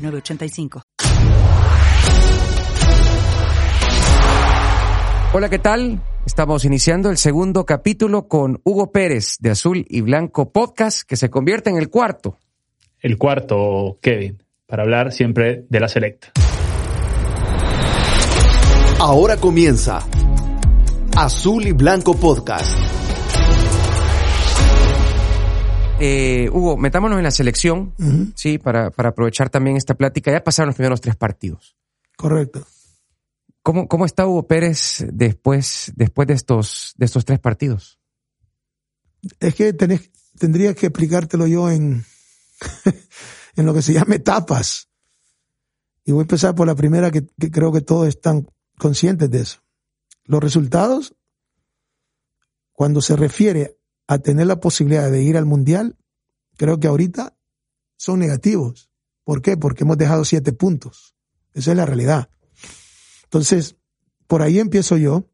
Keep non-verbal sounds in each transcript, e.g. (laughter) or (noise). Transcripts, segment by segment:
906985. Hola, ¿qué tal? Estamos iniciando el segundo capítulo con Hugo Pérez de Azul y Blanco Podcast, que se convierte en el cuarto. El cuarto, Kevin, para hablar siempre de la selecta. Ahora comienza Azul y Blanco Podcast. Eh, Hugo, metámonos en la selección, sí, para, para aprovechar también esta plática. Ya pasaron los primeros tres partidos. Correcto. ¿Cómo, cómo está Hugo Pérez después, después de, estos, de estos tres partidos? Es que tenés, tendría que explicártelo yo en, (laughs) en lo que se llama etapas. Y voy a empezar por la primera que, que creo que todos están conscientes de eso. Los resultados, cuando se refiere a tener la posibilidad de ir al Mundial, creo que ahorita son negativos. ¿Por qué? Porque hemos dejado siete puntos. Esa es la realidad. Entonces, por ahí empiezo yo.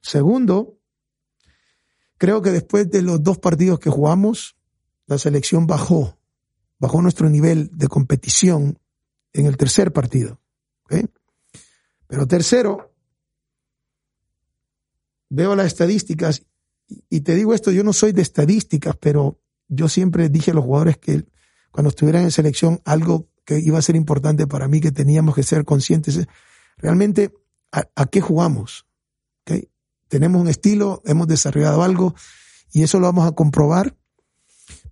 Segundo, creo que después de los dos partidos que jugamos, la selección bajó, bajó nuestro nivel de competición en el tercer partido. Pero tercero, veo las estadísticas y te digo esto, yo no soy de estadísticas, pero yo siempre dije a los jugadores que cuando estuvieran en selección, algo que iba a ser importante para mí, que teníamos que ser conscientes, realmente a, qué jugamos. Tenemos un estilo, hemos desarrollado algo y eso lo vamos a comprobar.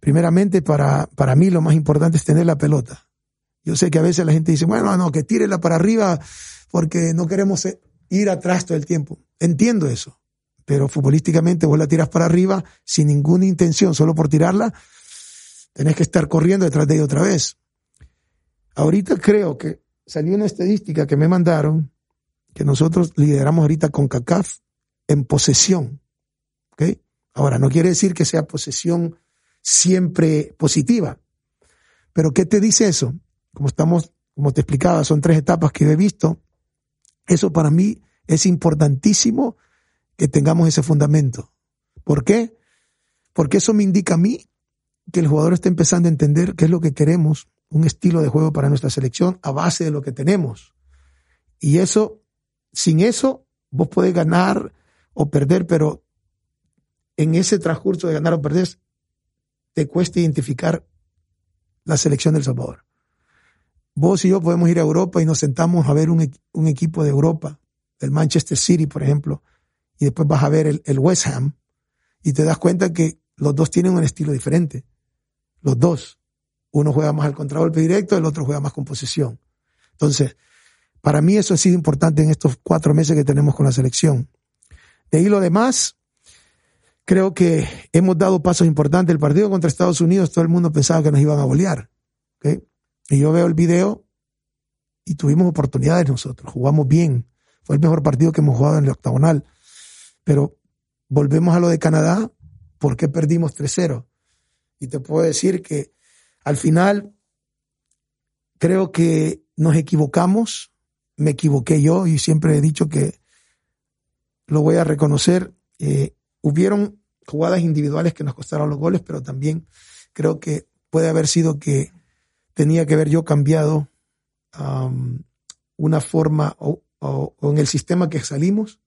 Primeramente, para, para mí lo más importante es tener la pelota. Yo sé que a veces la gente dice, bueno, no, que tírela para arriba porque no queremos ir atrás todo el tiempo. Entiendo eso pero futbolísticamente vos la tiras para arriba sin ninguna intención, solo por tirarla, tenés que estar corriendo detrás de ella otra vez. Ahorita creo que salió una estadística que me mandaron, que nosotros lideramos ahorita con CACAF en posesión. Ahora, no quiere decir que sea posesión siempre positiva, pero ¿qué te dice eso? Como estamos, como te explicaba, son tres etapas que he visto. Eso para mí es importantísimo que tengamos ese fundamento. ¿Por qué? Porque eso me indica a mí que el jugador está empezando a entender qué es lo que queremos, un estilo de juego para nuestra selección a base de lo que tenemos. Y eso, sin eso, vos podés ganar o perder, pero en ese transcurso de ganar o perder, te cuesta identificar la selección del Salvador. Vos y yo podemos ir a Europa y nos sentamos a ver un, equipo de Europa, el Manchester City, por ejemplo, y después vas a ver el, West Ham y te das cuenta que los dos tienen un estilo diferente. Los dos. Uno juega más al contragolpe directo, el otro juega más con posesión. Entonces, para mí eso ha sido importante en estos cuatro meses que tenemos con la selección. De ahí lo demás, creo que hemos dado pasos importantes. El partido contra Estados Unidos, todo el mundo pensaba que nos iban a bolear. ¿okay? Y yo veo el video y tuvimos oportunidades nosotros, jugamos bien. Fue el mejor partido que hemos jugado en el octagonal. Pero volvemos a lo de Canadá, ¿por qué perdimos 3-0? Y te puedo decir que al final creo que nos equivocamos, me equivoqué yo y siempre he dicho que lo voy a reconocer. Eh, hubieron jugadas individuales que nos costaron los goles, pero también creo que puede haber sido que tenía que haber yo cambiado una forma o en el sistema que salimos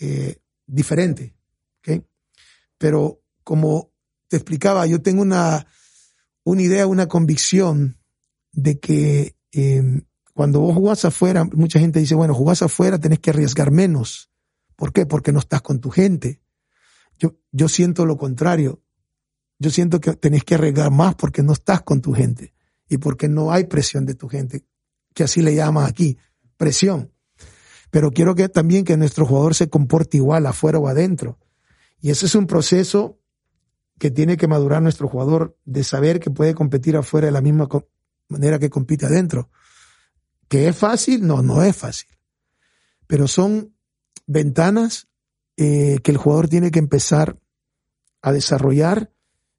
eh, diferente. ¿okay? Pero como te explicaba, yo tengo una, una idea, una convicción de que eh, cuando vos jugás afuera, mucha gente dice, bueno, jugás afuera, tenés que arriesgar menos. ¿Por qué? Porque no estás con tu gente. Yo, yo siento lo contrario. Yo siento que tenés que arriesgar más porque no estás con tu gente y porque no hay presión de tu gente, que así le llaman aquí, presión pero quiero que también que nuestro jugador se comporte igual afuera o adentro. Y ese es un proceso que tiene que madurar nuestro jugador de saber que puede competir afuera de la misma manera que compite adentro. ¿Que es fácil? No, no es fácil. Pero son ventanas eh, que el jugador tiene que empezar a desarrollar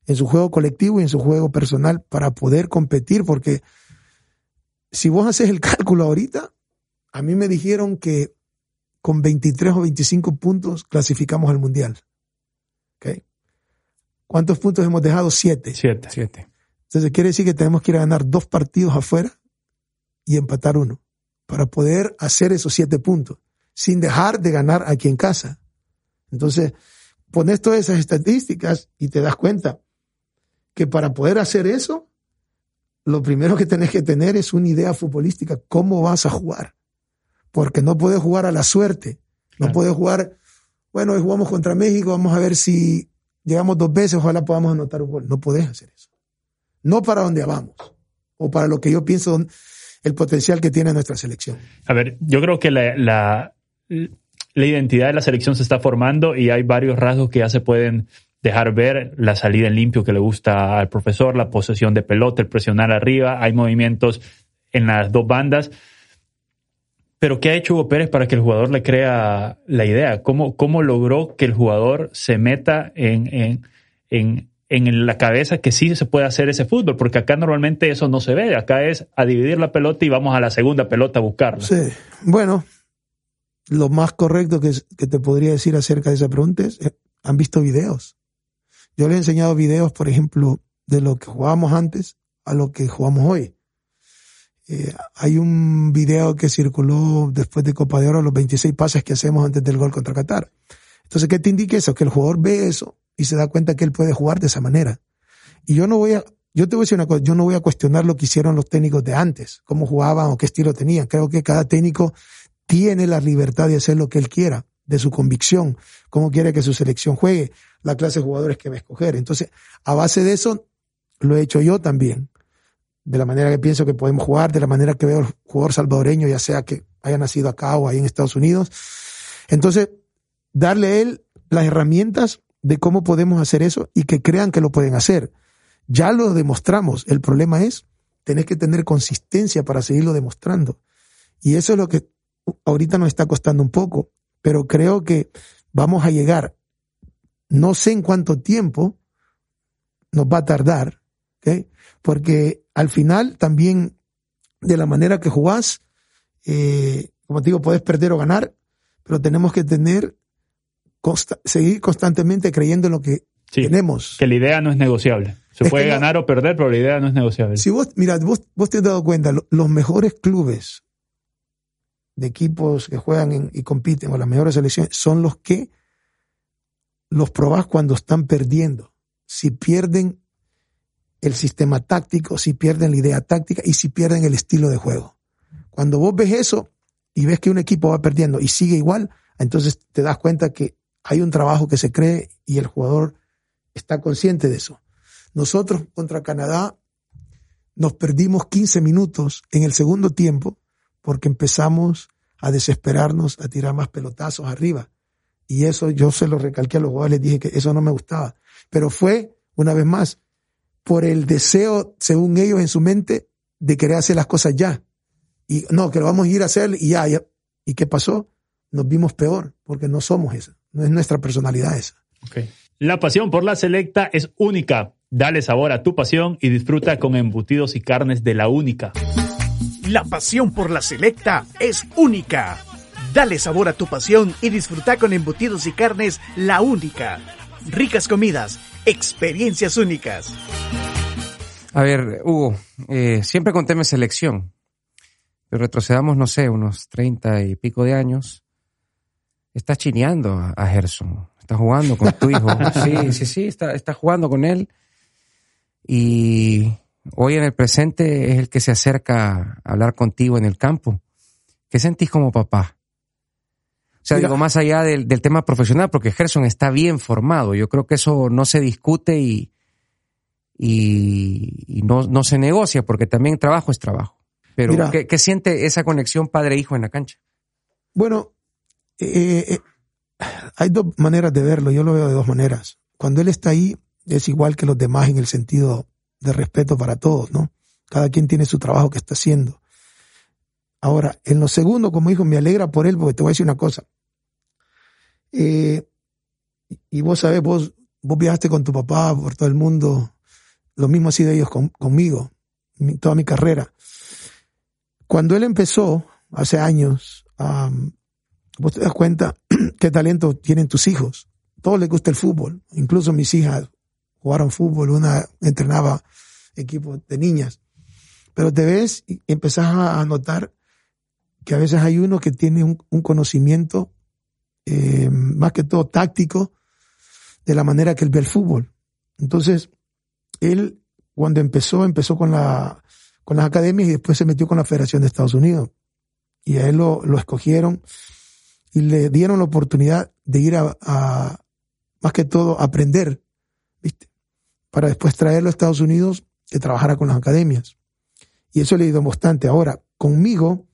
en su juego colectivo y en su juego personal para poder competir, porque si vos haces el (laughs) cálculo ahorita, a mí me dijeron que con 23 o 25 puntos clasificamos al Mundial. ¿Okay? ¿Cuántos puntos hemos dejado? Siete. Siete. Siete. Entonces quiere decir que tenemos que ir a ganar dos partidos afuera y empatar uno para poder hacer esos siete puntos sin dejar de ganar aquí en casa. Entonces, pones todas esas estadísticas y te das cuenta que para poder hacer eso, lo primero que tenés que tener es una idea futbolística, cómo vas a jugar. Porque no puedes jugar a la suerte, no Claro. puedes jugar, bueno, hoy jugamos contra México, vamos a ver si llegamos dos veces, ojalá podamos anotar un gol. No podés hacer eso. No para donde vamos, o para lo que yo pienso el potencial que tiene nuestra selección. A ver, yo creo que la, la, la identidad de la selección se está formando y hay varios rasgos que ya se pueden dejar ver. La salida en limpio que le gusta al profesor, la posesión de pelota, el presionar arriba, hay movimientos en las dos bandas. Pero ¿qué ha hecho Hugo Pérez para que el jugador le crea la idea? ¿Cómo, cómo logró que el jugador se meta en, en, en, en la cabeza que sí se puede hacer ese fútbol? Porque acá normalmente eso no se ve. Acá es a dividir la pelota y vamos a la segunda pelota a buscarla. Sí, bueno, lo más correcto que, que te podría decir acerca de esa pregunta es, eh, ¿han visto videos? Yo les he enseñado videos, por ejemplo, de lo que jugábamos antes a lo que jugamos hoy. Eh, hay un video que circuló después de Copa de Oro, los 26 pases que hacemos antes del gol contra Qatar. Entonces, ¿qué te indica eso? Que el jugador ve eso y se da cuenta que él puede jugar de esa manera. Y yo no voy a, yo te voy a decir una cosa, yo no voy a cuestionar lo que hicieron los técnicos de antes, cómo jugaban o qué estilo tenían. Creo que cada técnico tiene la libertad de hacer lo que él quiera, de su convicción, cómo quiere que su selección juegue, la clase de jugadores que va a escoger. Entonces, a base de eso, lo he hecho yo también, de la manera que pienso que podemos jugar, de la manera que veo el jugador salvadoreño, ya sea que haya nacido acá o ahí en Estados Unidos. Entonces, darle a él las herramientas de cómo podemos hacer eso y que crean que lo pueden hacer. Ya lo demostramos. El problema es tener que tener consistencia para seguirlo demostrando. Y eso es lo que ahorita nos está costando un poco, pero creo que vamos a llegar. No sé en cuánto tiempo nos va a tardar, porque al final también de la manera que jugás, eh, como te digo, puedes perder o ganar, pero tenemos que tener, consta seguir constantemente creyendo en lo que Sí, tenemos. Que la idea no es negociable. Se Es puede ganar o perder, pero la idea no es negociable. Si vos, mira, vos, vos te has dado cuenta, lo- los mejores clubes de equipos que juegan en- y compiten o las mejores selecciones son los que los probás cuando están perdiendo. Si pierden el sistema táctico, si pierden la idea táctica y si pierden el estilo de juego. Cuando vos ves eso y ves que un equipo va perdiendo y sigue igual, entonces te das cuenta que hay un trabajo que se cree y el jugador está consciente de eso. Nosotros contra Canadá nos perdimos 15 minutos en el segundo tiempo porque empezamos a desesperarnos, a tirar más pelotazos arriba. Y eso yo se lo recalqué a los jugadores, les dije que eso no me gustaba. Pero fue, una vez más, por el deseo, según ellos en su mente, de querer hacer las cosas ya. Y no, que lo vamos a ir a hacer y ya, ya. ¿Y qué pasó? Nos vimos peor, porque no somos esa. No es nuestra personalidad esa. Ok. La pasión por la selecta es única. Dale sabor a tu pasión y disfruta con embutidos y carnes de la única. La pasión por la selecta es única. Dale sabor a tu pasión y disfruta con embutidos y carnes la única. Ricas comidas, experiencias únicas. A ver, Hugo, eh, siempre con tema selección, pero retrocedamos, no sé, unos treinta y pico de años. Estás chineando a, Gerson, está jugando con tu hijo. (laughs) Sí, sí, sí, está, está jugando con él. Y hoy en el presente es el que se acerca a hablar contigo en el campo. ¿Qué sentís como papá? O sea, Mira. digo, más allá del, del tema profesional, porque Gerson está bien formado. Yo creo que eso no se discute y, y, y no, no se negocia, porque también trabajo es trabajo. Pero, Mira. ¿qué, qué siente esa conexión padre-hijo en la cancha? Bueno, eh, eh, hay dos maneras de verlo. Yo lo veo de dos maneras. Cuando él está ahí, es igual que los demás en el sentido de respeto para todos, ¿no? Cada quien tiene su trabajo que está haciendo. Ahora, en lo segundo, como dijo, me alegra por él, porque te voy a decir una cosa. Eh, y vos sabés, vos, vos viajaste con tu papá por todo el mundo, lo mismo ha sido ellos conmigo, toda mi carrera. Cuando él empezó, hace años, vos te das cuenta (clears throat) qué talento tienen tus hijos. Todos les gusta el fútbol, incluso mis hijas jugaron fútbol, una entrenaba equipo de niñas. Pero te ves y empezás a notar que a veces hay uno que tiene un, conocimiento eh, más que todo táctico de la manera que él ve el fútbol. Entonces, él cuando empezó, empezó con, la, con las academias y después se metió con la Federación de Estados Unidos. Y a él lo, lo escogieron y le dieron la oportunidad de ir a, más que todo, aprender, ¿viste? Para después traerlo a Estados Unidos que trabajara con las academias. Y eso le ido bastante. Ahora, conmigo,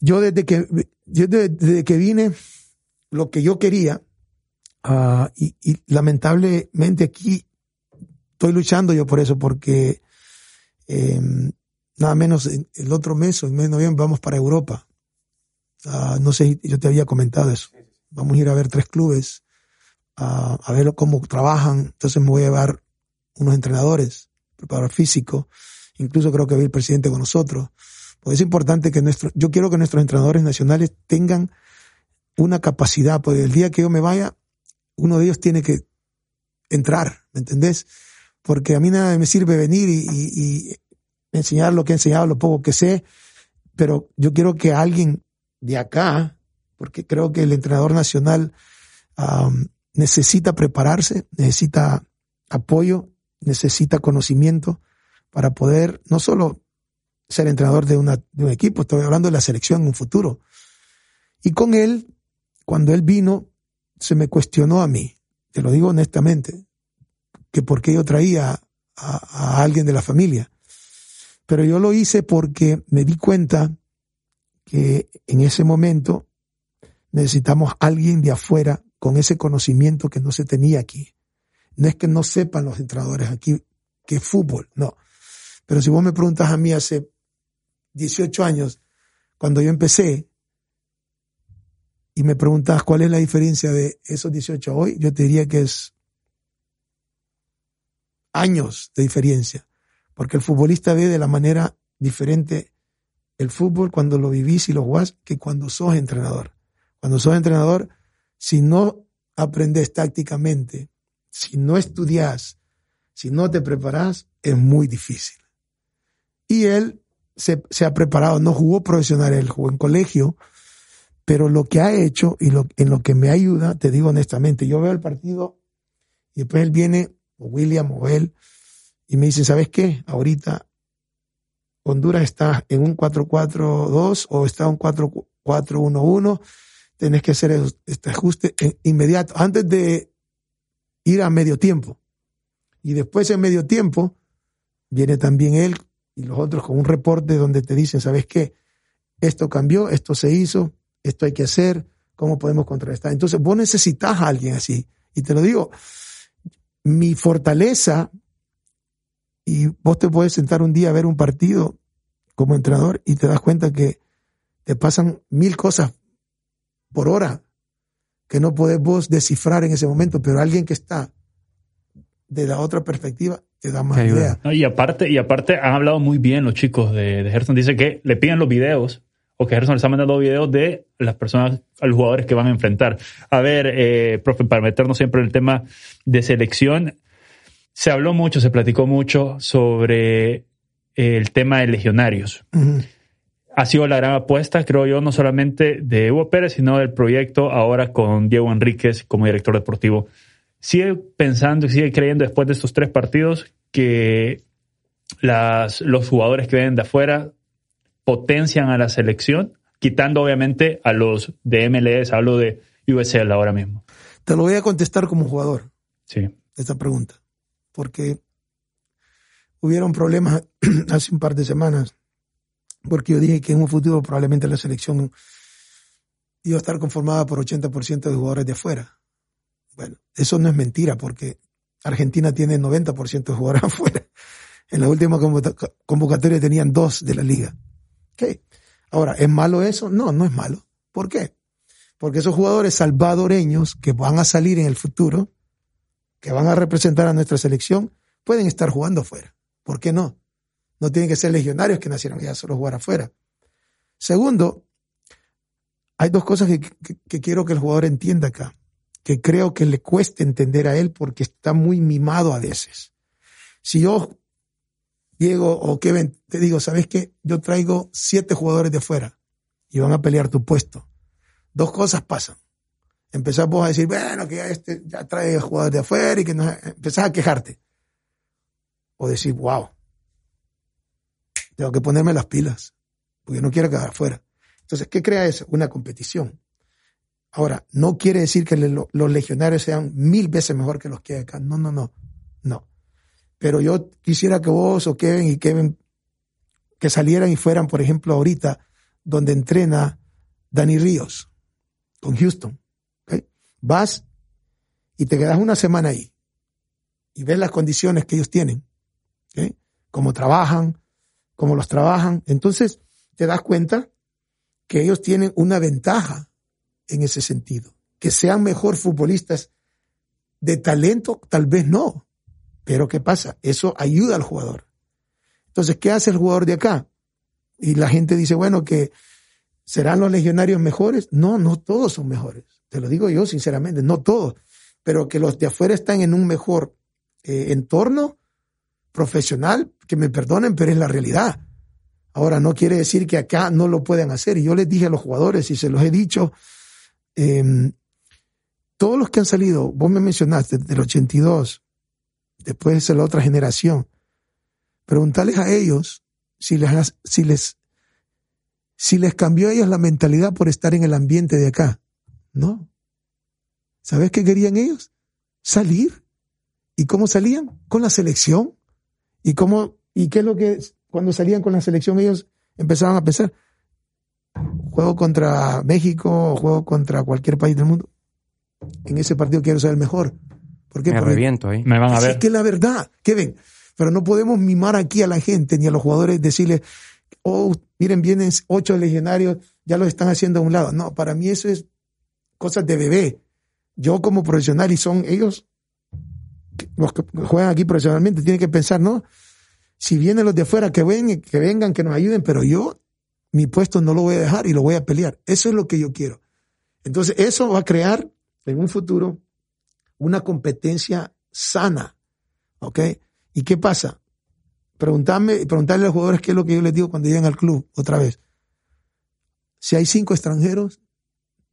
yo desde que, yo desde, que vine, lo que yo quería, uh, y, lamentablemente aquí estoy luchando yo por eso, porque eh, nada menos el otro mes o en mes de noviembre vamos para Europa. Uh, no sé, yo te había comentado eso. Vamos a ir a ver tres clubes, uh, a ver cómo trabajan. Entonces me voy a llevar unos entrenadores, preparador físico. Incluso creo que va el presidente con nosotros pues es importante que nuestro, yo quiero que nuestros entrenadores nacionales tengan una capacidad, porque el día que yo me vaya, uno de ellos tiene que entrar, ¿me entendés? Porque a mí nada me sirve venir y, enseñar lo que he enseñado, lo poco que sé, pero yo quiero que alguien de acá, porque creo que el entrenador nacional necesita prepararse, necesita apoyo, necesita conocimiento para poder no solo ser entrenador de, de un equipo, estoy hablando de la selección en un futuro. Y con él, cuando él vino, se me cuestionó a mí, te lo digo honestamente, que por qué yo traía a, alguien de la familia. Pero yo lo hice porque me di cuenta que en ese momento necesitamos alguien de afuera con ese conocimiento que no se tenía aquí. No es que no sepan los entrenadores aquí que es fútbol, no. Pero si vos me preguntas a mí hace 18 años, cuando yo empecé, y me preguntas cuál es la diferencia de esos 18 a hoy, yo te diría que es años de diferencia, porque el futbolista ve de la manera diferente el fútbol cuando lo vivís y lo jugás que cuando sos entrenador. Cuando sos entrenador, si no aprendes tácticamente, si no estudias, si no te preparas, es muy difícil. Y él se, ha preparado, no jugó profesional, él jugó en colegio, pero lo que ha hecho y lo, en lo que me ayuda, te digo honestamente, yo veo el partido y después él viene, o William o él, y me dice, ¿sabes qué? Ahorita Honduras está en un 4-4-2 o está en un 4-4-1-1, tenés que hacer este ajuste inmediato, antes de ir a medio tiempo. Y después en medio tiempo viene también él y los otros con un reporte donde te dicen, ¿sabes qué? Esto cambió, esto se hizo, esto hay que hacer, ¿cómo podemos contrarrestar? Entonces vos necesitas a alguien así. Y te lo digo, mi fortaleza, y vos te puedes sentar un día a ver un partido como entrenador y te das cuenta que te pasan mil cosas por hora que no podés vos descifrar en ese momento, pero alguien que está de la otra perspectiva te da más idea. y aparte, y aparte han hablado muy bien los chicos de, de Gerson. Dice que le piden los videos o que Gerson les ha mandado videos de las personas, a los jugadores que van a enfrentar. A ver, eh, profe, para meternos siempre en el tema de selección, se habló mucho, se platicó mucho sobre el tema de legionarios. Ha sido la gran apuesta, creo yo, no solamente de Hugo Pérez, sino del proyecto ahora con Diego Enríquez como director deportivo sigue pensando y sigue creyendo después de estos tres partidos que las, los jugadores que vienen de afuera potencian a la selección, quitando obviamente a los de MLS, hablo de USL ahora mismo. Te lo voy a contestar como jugador. Sí. Esta pregunta. Porque hubieron problemas (clears throat) hace un par de semanas, porque yo dije que en un futuro probablemente la selección iba a estar conformada por 80% de jugadores de afuera. Bueno, eso no es mentira porque Argentina tiene 90% de jugadores (laughs) afuera. En la última convocatoria tenían dos de la liga. Ahora, ¿es malo eso? No, no es malo. ¿Por qué? Porque esos jugadores salvadoreños que van a salir en el futuro, que van a representar a nuestra selección, pueden estar jugando afuera. ¿Por qué no? No tienen que ser legionarios que nacieron ya solo jugar afuera. Segundo, hay dos cosas que, quiero que el jugador entienda acá, que creo que le cueste entender a él porque está muy mimado a veces. Si yo, Diego o Kevin, te digo, ¿sabes qué? Yo traigo siete jugadores de afuera y van a pelear tu puesto. Dos cosas pasan. Empezás vos a decir, bueno, que ya, este, ya trae jugadores de afuera y que no, empezás a quejarte. O decir, wow, tengo que ponerme las pilas, porque no quiero quedar afuera. Entonces, ¿qué crea eso? Una competición. Ahora, no quiere decir que los legionarios sean mil veces mejor que los que hay acá. No, no, no. No. Pero yo quisiera que vos o Kevin y Kevin que salieran y fueran, por ejemplo, ahorita, donde entrena Dani Ríos con Houston. Vas y te quedas una semana ahí y ves las condiciones que ellos tienen, cómo trabajan, como los trabajan, entonces te das cuenta que ellos tienen una ventaja en ese sentido. Que sean mejor futbolistas de talento, tal vez no. Pero ¿qué pasa? Eso ayuda al jugador. Entonces, ¿qué hace el jugador de acá? Y la gente dice, bueno, que serán los legionarios mejores. No, no todos son mejores. Te lo digo yo sinceramente, no todos. Pero que los de afuera están en un mejor eh, entorno profesional, que me perdonen, pero es la realidad. Ahora, no quiere decir que acá no lo puedan hacer. Y yo les dije a los jugadores, y se los he dicho, em, todos los que han salido, vos me mencionaste, del 82, después de la otra generación, preguntarles a ellos si les, si les, si les cambió a ellos la mentalidad por estar en el ambiente de acá. No. ¿Sabes qué querían ellos? Salir. ¿Y cómo salían? Con la selección. ¿Y cómo, y qué es lo que, cuando salían con la selección ellos empezaban a pensar, juego contra México, juego contra cualquier país del mundo. En ese partido quiero ser el mejor. ¿Por qué? Me reviento ahí. Me van a ver. Es que la verdad. ¿Qué ven? Pero no podemos mimar aquí a la gente ni a los jugadores decirles, oh, miren, vienen ocho legionarios, ya los están haciendo a un lado. No, para mí eso es cosas de bebé. Yo como profesional y son ellos los que juegan aquí profesionalmente, tienen que pensar, ¿no? Si vienen los de afuera, que, ven, que vengan, que nos ayuden, pero yo mi puesto no lo voy a dejar y lo voy a pelear. Eso es lo que yo quiero. Entonces, eso va a crear en un futuro una competencia sana. ¿Ok? ¿Y qué pasa? Preguntarme, preguntarle a los jugadores qué es lo que yo les digo cuando llegan al club, otra vez. Si hay cinco extranjeros,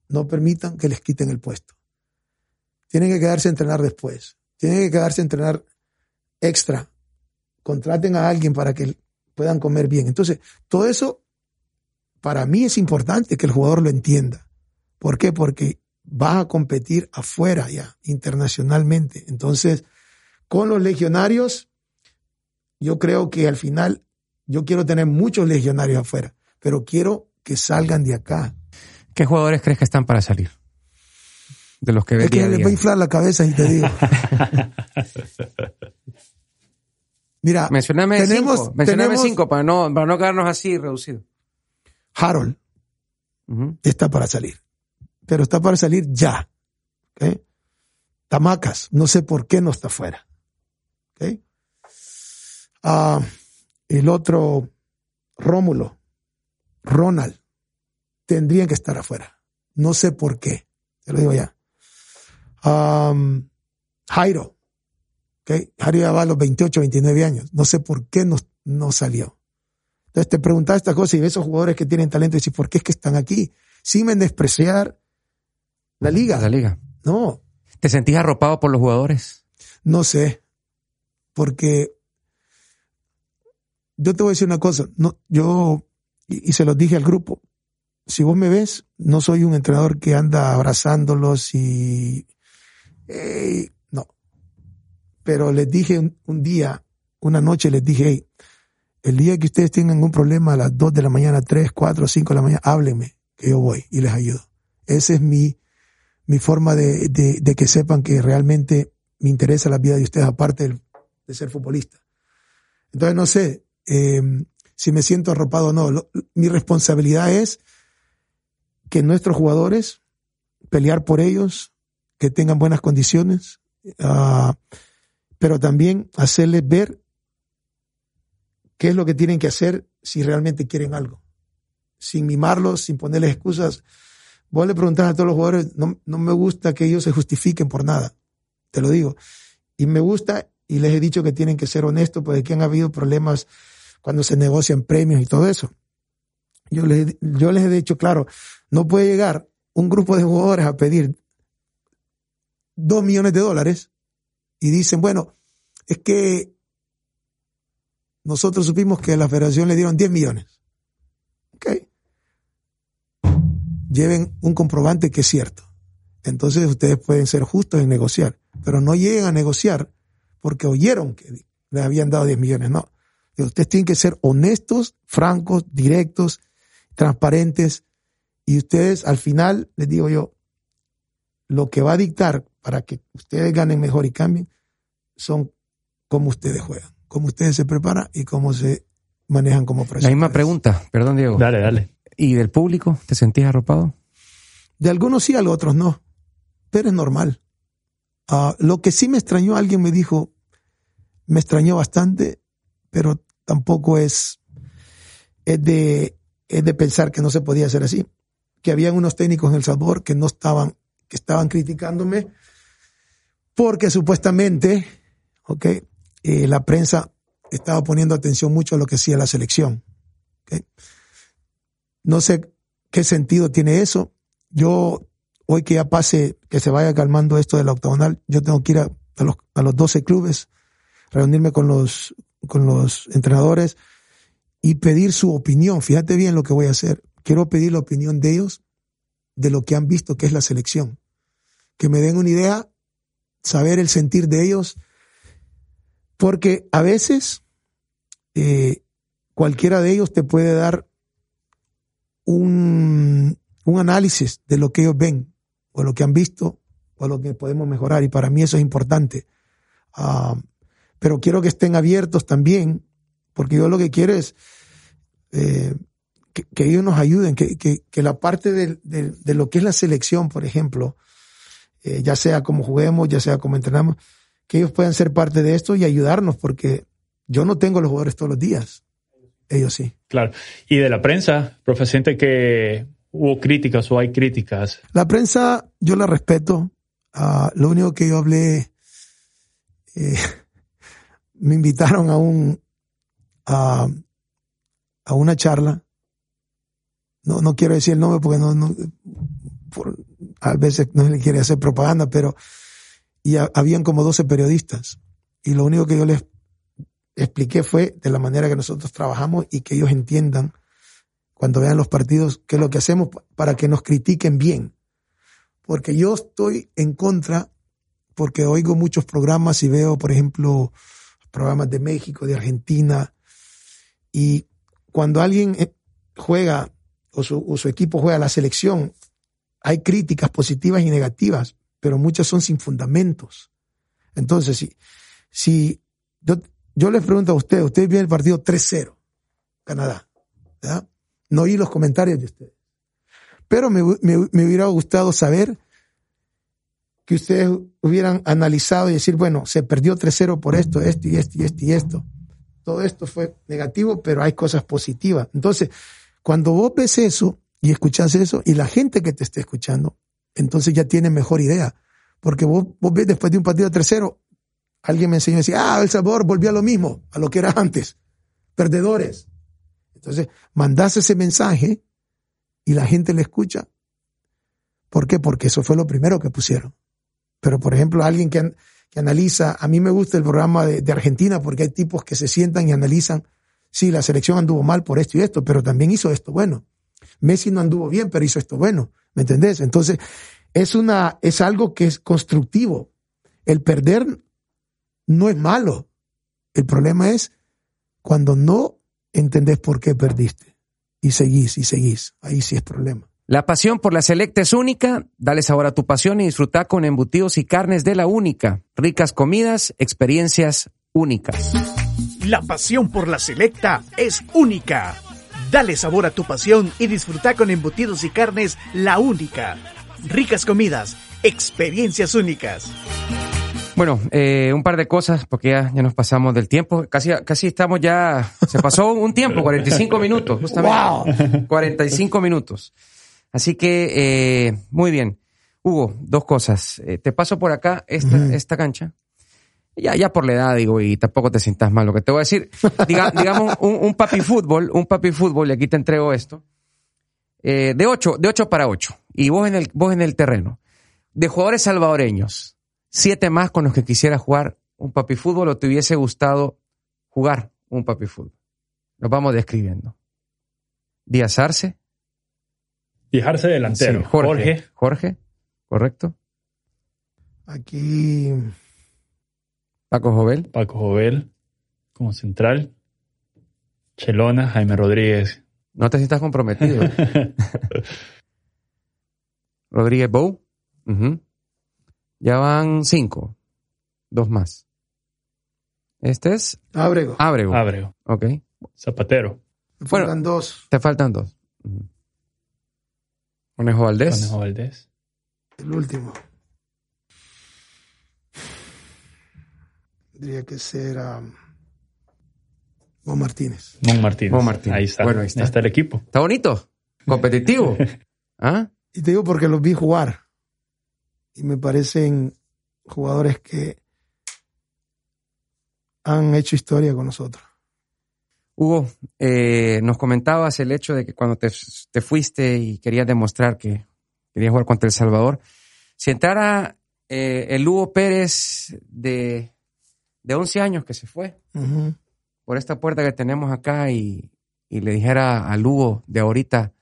no permitan que les quiten el puesto. Tienen que quedarse a entrenar después. Tienen que quedarse a entrenar extra. Contraten a alguien para que puedan comer bien. Entonces, todo eso para mí es importante que el jugador lo entienda. ¿Por qué? Porque va a competir afuera ya, internacionalmente. Entonces, con los legionarios, yo creo que al final, yo quiero tener muchos legionarios afuera, pero quiero que salgan de acá. ¿Qué jugadores crees que están para salir? de los que Es que les va a inflar la cabeza y te digo. (laughs) Mira, mencioname tenemos, cinco, mencioname cinco para no, para no quedarnos así reducidos. Harold está para salir, pero está para salir ya. Tamacas, no sé por qué no está fuera. Ah, el otro, Rómulo, Ronald, tendrían que estar afuera. No sé por qué, te lo digo ya. Um, Jairo, okay. Jairo ya va a los 28, 29 años. No sé por qué no, salió. Entonces te preguntaba esta cosa y ves esos jugadores que tienen talento y dices, ¿por qué es que están aquí? Sin despreciar la liga. La liga. No. ¿Te sentís arropado por los jugadores? No sé. Porque yo te voy a decir una cosa. No, yo, y, y se los dije al grupo, si vos me ves, no soy un entrenador que anda abrazándolos y no. Pero les dije un, día, una noche les dije, el día que ustedes tengan un problema a las 2 de la mañana, 3, 4, 5 de la mañana, háblenme, que yo voy y les ayudo. Esa es mi, mi forma de, de, que sepan que realmente me interesa la vida de ustedes, aparte de, ser futbolista. Entonces no sé eh, si me siento arropado o no. Mi responsabilidad es que nuestros jugadores, pelear por ellos, que tengan buenas condiciones, ah, pero también hacerles ver qué es lo que tienen que hacer si realmente quieren algo. Sin mimarlos, sin ponerles excusas. Vos le preguntás a todos los jugadores, no, no me gusta que ellos se justifiquen por nada. Te lo digo. Y me gusta, y les he dicho que tienen que ser honestos, porque aquí han habido problemas cuando se negocian premios y todo eso. Yo les, he dicho, claro, no puede llegar un grupo de jugadores a pedir dos millones de dólares y dicen, bueno, es que nosotros supimos que la federación le dieron 10 millones. Ok. Lleven un comprobante que es cierto. Entonces ustedes pueden ser justos en negociar, pero no lleguen a negociar porque oyeron que les habían dado 10 millones. No. Ustedes tienen que ser honestos, francos, directos, transparentes. Y ustedes, al final, les digo yo, lo que va a dictar para que ustedes ganen mejor y cambien son cómo ustedes juegan, cómo ustedes se preparan y cómo se manejan como La profesionales. misma pregunta, perdón Diego. Dale, dale. ¿Y del público? ¿Te sentías arropado? De algunos sí, a los otros no. Pero es normal. Ah, lo que sí me extrañó, alguien me dijo, me extrañó bastante, pero tampoco es, es de, es de pensar que no se podía hacer así. Que habían unos técnicos en El Salvador que no estaban, que estaban criticándome porque supuestamente, ok, eh, la prensa estaba poniendo atención mucho a lo que hacía la selección. ok. No sé qué sentido tiene eso. Yo, hoy que ya pase, que se vaya calmando esto de la octagonal, yo tengo que ir a, los, a los 12 clubes, reunirme con los, con los entrenadores y pedir su opinión. Fíjate bien lo que voy a hacer. Quiero pedir la opinión de ellos de lo que han visto que es la selección. Que me den una idea, saber el sentir de ellos, porque a veces eh, cualquiera de ellos te puede dar un, un análisis de lo que ellos ven, o lo que han visto, o lo que podemos mejorar, y para mí eso es importante. Ah, pero quiero que estén abiertos también, porque yo lo que quiero es eh, que, ellos nos ayuden, que, que, la parte de, de- de lo que es la selección, por ejemplo, eh, ya sea como juguemos, ya sea como entrenamos, que ellos puedan ser parte de esto y ayudarnos, porque yo no tengo los jugadores todos los días, ellos sí. Claro. Y de la prensa, profe, siente que hubo críticas o hay críticas. La prensa, yo la respeto. Ah, lo único que yo hablé, eh, (laughs) me invitaron a un, a, a una charla. No, no quiero decir el nombre porque no, no por- a veces no se le quiere hacer propaganda, pero y ha- habían como 12 periodistas. Y lo único que yo les expliqué fue de la manera que nosotros trabajamos y que ellos entiendan cuando vean los partidos qué es lo que hacemos pa- para que nos critiquen bien. Porque yo estoy en contra, porque oigo muchos programas y veo, por ejemplo, programas de México, de Argentina, y cuando alguien eh, juega o su, o su equipo juega a la selección, hay críticas positivas y negativas, pero muchas son sin fundamentos. Entonces, si, si yo, yo les pregunto a ustedes, ustedes vieron el partido 3-0, Canadá. No oí los comentarios de ustedes. Pero me, hubiera gustado saber que ustedes hubieran analizado y decir, bueno, se perdió 3-0 por esto, esto y esto y esto y esto. Todo esto fue negativo, pero hay cosas positivas. Entonces, cuando vos ves eso y escuchás eso y la gente que te esté escuchando, entonces ya tiene mejor idea. Porque vos ves después de un partido 3-0, alguien me enseñó a decir, ah, El Salvador volvió a lo mismo, a lo que era antes. Perdedores. Entonces, mandás ese mensaje y la gente le escucha. ¿Por qué? Porque eso fue lo primero que pusieron. Pero, por ejemplo, alguien que, que analiza, a mí me gusta el programa de, de Argentina porque hay tipos que se sientan y analizan, sí, la selección anduvo mal por esto y esto, pero también hizo esto bueno. Messi no anduvo bien, pero hizo esto bueno. ¿Me entendés? Entonces, es una, es algo que es constructivo. El perder no es malo. El problema es cuando no entendés por qué perdiste. Y seguís y seguís. Ahí sí es problema. La pasión por la selecta es única. Dale sabor a tu pasión y disfruta con embutidos y carnes de la única. Ricas comidas, experiencias únicas. La pasión por la selecta es única. Dale sabor a tu pasión y disfruta con embutidos y carnes la única. Ricas comidas, experiencias únicas. Bueno, eh, un par de cosas, porque ya, ya nos pasamos del tiempo. Casi, casi estamos ya. Se pasó un tiempo, 45 minutos, justamente. 45 minutos. Así que, eh, muy bien. Hugo, dos cosas. Eh, te paso por acá esta, esta cancha. Ya, ya por la edad, digo, y tampoco te sientas mal. Lo que te voy a decir, diga- (laughs) digamos, un, un papi fútbol, un papi fútbol, y aquí te entrego esto. Eh, de ocho, de ocho para ocho. Y vos en el, vos en el terreno. De jugadores salvadoreños, siete más con los que quisiera jugar un papi fútbol o te hubiese gustado jugar un papi fútbol. Los vamos describiendo. Díaz Arce, Fijarse delantero. sí, Jorge, Jorge. Jorge, correcto. Aquí, Paco Jovel, Paco Jovel como central. Chelona, Jaime Rodríguez. no te sientas comprometido. (laughs) Rodríguez Bou, ujú. Ya van cinco, dos más. Este es Ábrego. Ábrego, Abreu. ok. Zapatero. Me bueno. faltan dos. Te faltan dos. Conejo Valdés. Conejo Valdés. El último. Tendría que ser um, Juan Martínez. Mon Martínez. Mon Martínez. Ahí está. Bueno, ahí está. el equipo. Está bonito, competitivo. (laughs) ¿Ah? Y te digo porque los vi jugar. Y me parecen jugadores que han hecho historia con nosotros. Hugo, eh, nos comentabas el hecho de que cuando te, te fuiste y querías demostrar que querías jugar contra El Salvador, si entrara eh, el Hugo Pérez de, de 11 años que se fue por esta puerta que tenemos acá y, y le dijera al Hugo de ahorita,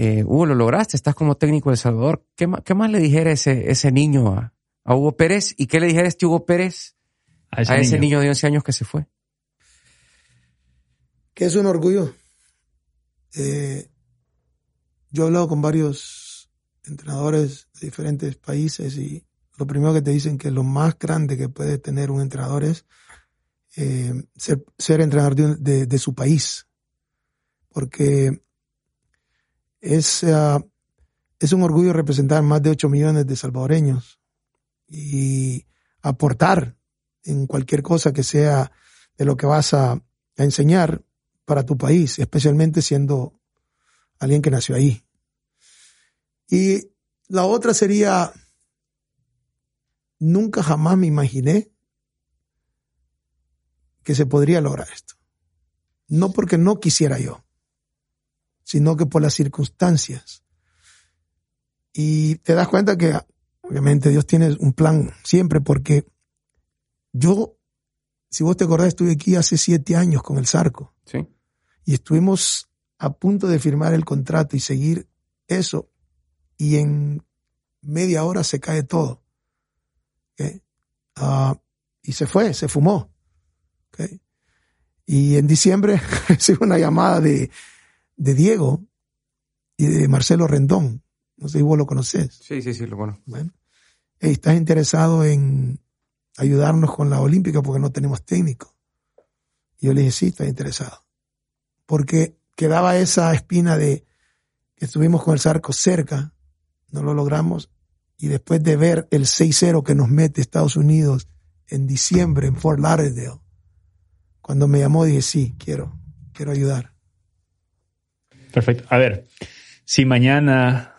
eh, Hugo, lo lograste, estás como técnico de El Salvador, ¿qué, más le dijera ese, ese niño a, a Hugo Pérez y qué le dijera este Hugo Pérez A ese, a ese niño. niño de 11 años que se fue? que es un orgullo. Eh, yo he hablado con varios entrenadores de diferentes países y lo primero que te dicen que lo más grande que puede tener un entrenador es eh, ser, ser entrenador de, un- de- de su país. Porque es, ah, es un orgullo representar más de 8 millones de salvadoreños y aportar en cualquier cosa que sea de lo que vas a, a enseñar para tu país, especialmente siendo alguien que nació ahí. Y la otra sería, nunca jamás me imaginé que se podría lograr esto. No porque no quisiera yo, sino que por las circunstancias. Y te das cuenta que obviamente Dios tiene un plan siempre porque yo, si vos te acordás, estuve aquí hace siete años con el Zarco Sí. y estuvimos a punto de firmar el contrato y seguir eso y en media hora se cae todo. ¿ok? Ah, y se fue, se fumó. ¿ok? Y en diciembre (laughs) recibo una llamada de, de Diego y de Marcelo Rendón. No sé si vos lo conocés. Sí, sí, sí, lo bueno. Bueno, "Hey, ¿estás interesado en ayudarnos con la Olímpica porque no tenemos técnico? Yo le dije, sí, estoy interesado. Porque quedaba esa espina de que estuvimos con el Zarco cerca, no lo logramos, y después de ver el 6-0 que nos mete Estados Unidos en diciembre en Fort Lauderdale, cuando me llamó dije, sí, quiero, quiero ayudar. Perfecto. A ver, si mañana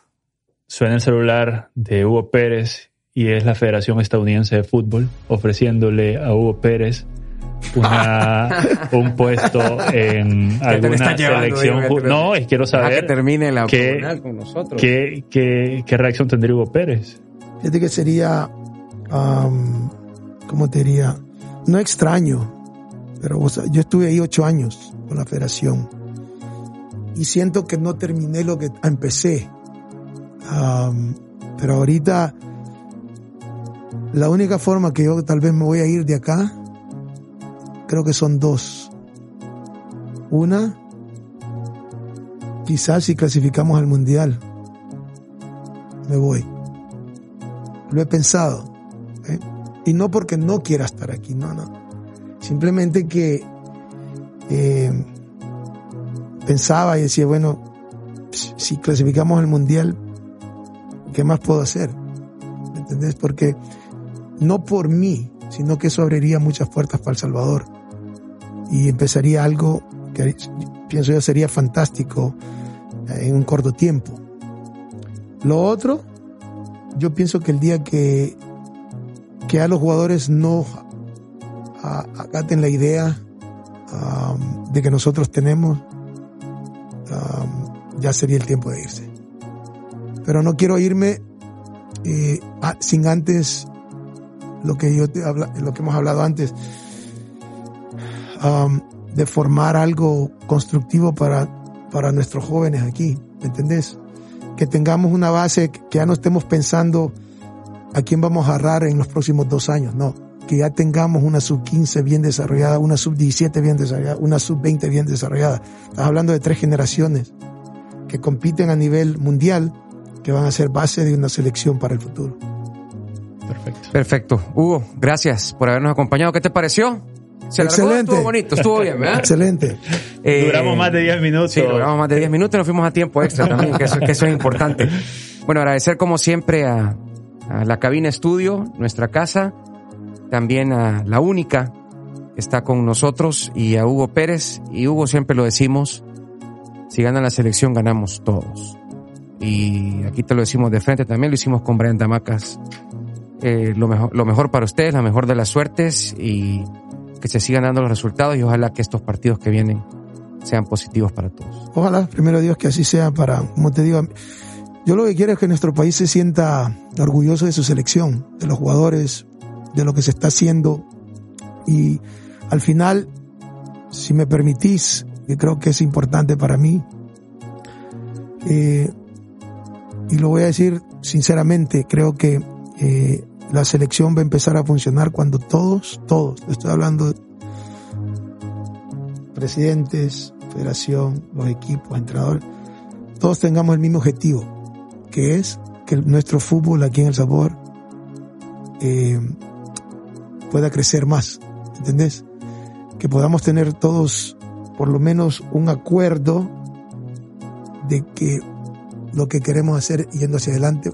suena el celular de Hugo Pérez y es la Federación Estadounidense de Fútbol ofreciéndole a Hugo Pérez una, (laughs) un puesto en alguna llevando, selección. No, es quiero Deja que saber termine la qué- con nosotros. qué, qué, qué reacción tendría Hugo Pérez. Fíjate que sería, ¿cómo te diría? No extraño, pero o sea, yo estuve ahí ocho años con la federación y siento que no terminé lo que empecé. Pero ahorita la única forma que yo tal vez me voy a ir de acá, creo que son dos. Una, quizás si clasificamos al mundial, me voy. Lo he pensado. ¿eh? Y no porque no quiera estar aquí, no, no. Simplemente que eh, pensaba y decía, bueno, si clasificamos al mundial, ¿qué más puedo hacer? ¿Me entendés? Porque no por mí, sino que eso abriría muchas puertas para El Salvador y empezaría algo que pienso yo sería fantástico en un corto tiempo. Lo otro, yo pienso que el día que, que a los jugadores no acaten la idea um, de que nosotros tenemos, ya sería el tiempo de irse. Pero no quiero irme eh, sin antes lo que yo te habla, lo que hemos hablado antes, um, de formar algo constructivo para, para nuestros jóvenes aquí, ¿me entendés? Que tengamos una base, que ya no estemos pensando a quién vamos a agarrar en los próximos dos años, no. Que ya tengamos una sub 15 bien desarrollada, una sub 17 bien desarrollada, una sub 20 bien desarrollada. Estás hablando de tres generaciones que compiten a nivel mundial, que van a ser base de una selección para el futuro. Perfecto. Perfecto. Hugo, gracias por habernos acompañado. ¿Qué te pareció? Se Excelente. Estuvo bonito, estuvo bien, ¿verdad? Excelente. Eh, duramos más de 10 minutos. Sí, duramos más de 10 minutos y nos fuimos a tiempo extra también, que eso, que eso es importante. Bueno, agradecer como siempre a, a la cabina estudio, nuestra casa, también a la única que está con nosotros y a Hugo Pérez. Y Hugo siempre lo decimos, si gana la selección ganamos todos. Y aquí te lo decimos de frente, también lo hicimos con Brian Damacas eh, lo, mejor, lo mejor para ustedes, la mejor de las suertes y que se sigan dando los resultados y ojalá que estos partidos que vienen sean positivos para todos. Ojalá, primero Dios, que así sea para, como te digo, yo lo que quiero es que nuestro país se sienta orgulloso de su selección, de los jugadores, de lo que se está haciendo y al final, si me permitís, que creo que es importante para mí, eh, y lo voy a decir sinceramente, creo que eh, la selección va a empezar a funcionar cuando todos, todos, estoy hablando de presidentes, federación, los equipos, entrenadores, todos tengamos el mismo objetivo, que es que nuestro fútbol aquí en El Sabor eh, pueda crecer más, ¿entendés? Que podamos tener todos por lo menos un acuerdo de que lo que queremos hacer yendo hacia adelante,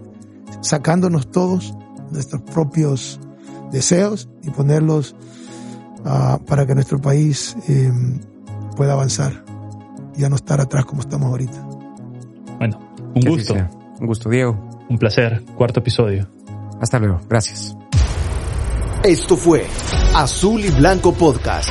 sacándonos todos nuestros propios deseos y ponerlos uh, para que nuestro país eh, pueda avanzar, ya no estar atrás como estamos ahorita. Bueno, un gusto. Un gusto, Diego. Un placer. Cuarto episodio. Hasta luego. Gracias. Esto fue Azul y Blanco Podcast.